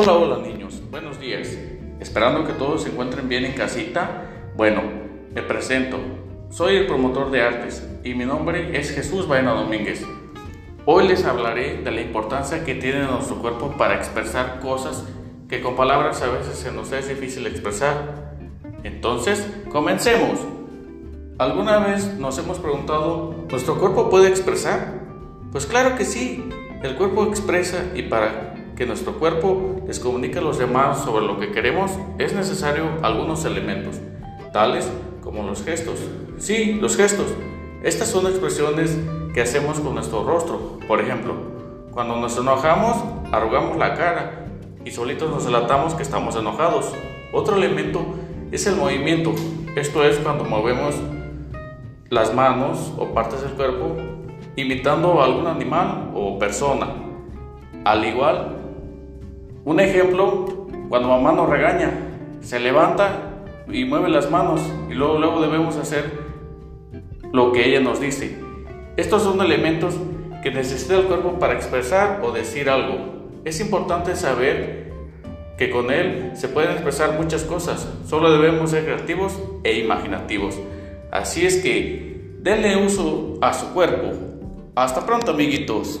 Hola, hola niños, buenos días. Esperando que todos se encuentren bien en casita. Bueno, me presento. Soy el promotor de artes y mi nombre es Jesús Baena Domínguez. Hoy les hablaré de la importancia que tiene nuestro cuerpo para expresar cosas que con palabras a veces se nos es difícil expresar. Entonces, comencemos. ¿Alguna vez nos hemos preguntado, ¿nuestro cuerpo puede expresar? Pues claro que sí, el cuerpo expresa y para que nuestro cuerpo les comunique a los demás sobre lo que queremos, es necesario algunos elementos, tales como los gestos. Sí, los gestos. Estas son expresiones que hacemos con nuestro rostro. Por ejemplo, cuando nos enojamos, arrugamos la cara y solitos nos delatamos que estamos enojados. Otro elemento es el movimiento. Esto es cuando movemos las manos o partes del cuerpo imitando a algún animal o persona. Al igual un ejemplo, cuando mamá nos regaña, se levanta y mueve las manos y luego, luego debemos hacer lo que ella nos dice. Estos son elementos que necesita el cuerpo para expresar o decir algo. Es importante saber que con él se pueden expresar muchas cosas, solo debemos ser creativos e imaginativos. Así es que denle uso a su cuerpo. Hasta pronto amiguitos.